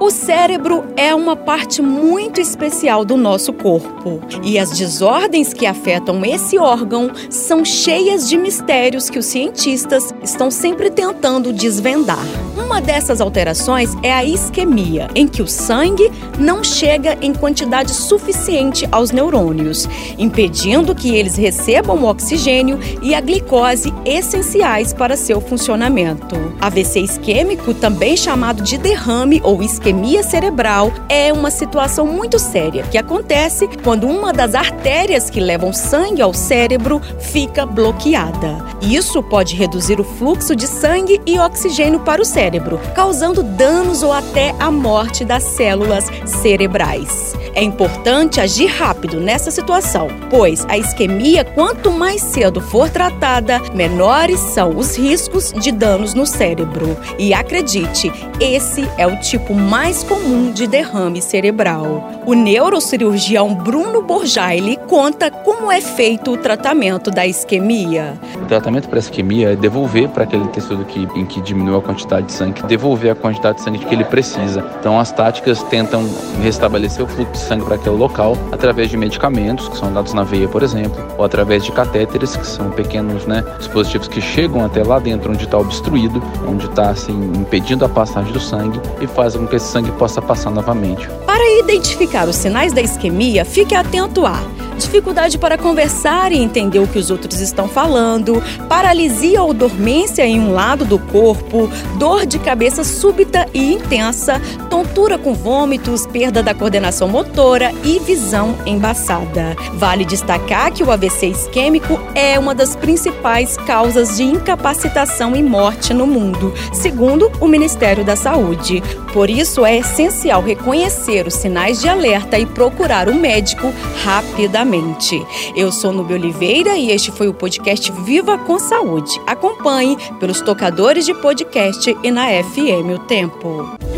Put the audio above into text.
O cérebro é uma parte muito especial do nosso corpo e as desordens que afetam esse órgão são cheias de mistérios que os cientistas estão sempre tentando desvendar. Uma dessas alterações é a isquemia, em que o sangue não chega em quantidade suficiente aos neurônios, impedindo que eles recebam o oxigênio e a glicose essenciais para seu funcionamento. AVC isquêmico, também chamado de derrame ou isquemia cerebral, é uma situação muito séria que acontece quando uma das artérias que levam sangue ao cérebro fica bloqueada. Isso pode reduzir o fluxo de sangue e oxigênio para o cérebro causando danos ou até a morte das células cerebrais. É importante agir rápido nessa situação, pois a isquemia, quanto mais cedo for tratada, menores são os riscos de danos no cérebro. E acredite, esse é o tipo mais comum de derrame cerebral. O neurocirurgião Bruno Borjaili conta como é feito o tratamento da isquemia. O tratamento para a isquemia é devolver para aquele tecido que, em que diminuiu a quantidade de sangue, devolver a quantidade de sangue que ele precisa. Então as táticas tentam restabelecer o fluxo de sangue para aquele local através de medicamentos que são dados na veia, por exemplo, ou através de catéteres, que são pequenos né, dispositivos que chegam até lá dentro onde está obstruído, onde está assim impedindo a passagem do sangue e fazem com que esse sangue possa passar novamente. Para identificar os sinais da isquemia, fique atento a dificuldade para conversar e entender o que os outros estão falando, paralisia ou dormência em um lado do corpo, dor de cabeça súbita e intensa, tontura com vômitos, perda da coordenação motora e visão embaçada. Vale destacar que o AVC isquêmico é uma das principais causas de incapacitação e morte no mundo, segundo o Ministério da Saúde. Por isso, é essencial reconhecer os sinais de alerta e procurar o médico rapidamente. Eu sou Nubia Oliveira e este foi o podcast Viva com Saúde. Acompanhe pelos tocadores de podcast e na FM O Tempo.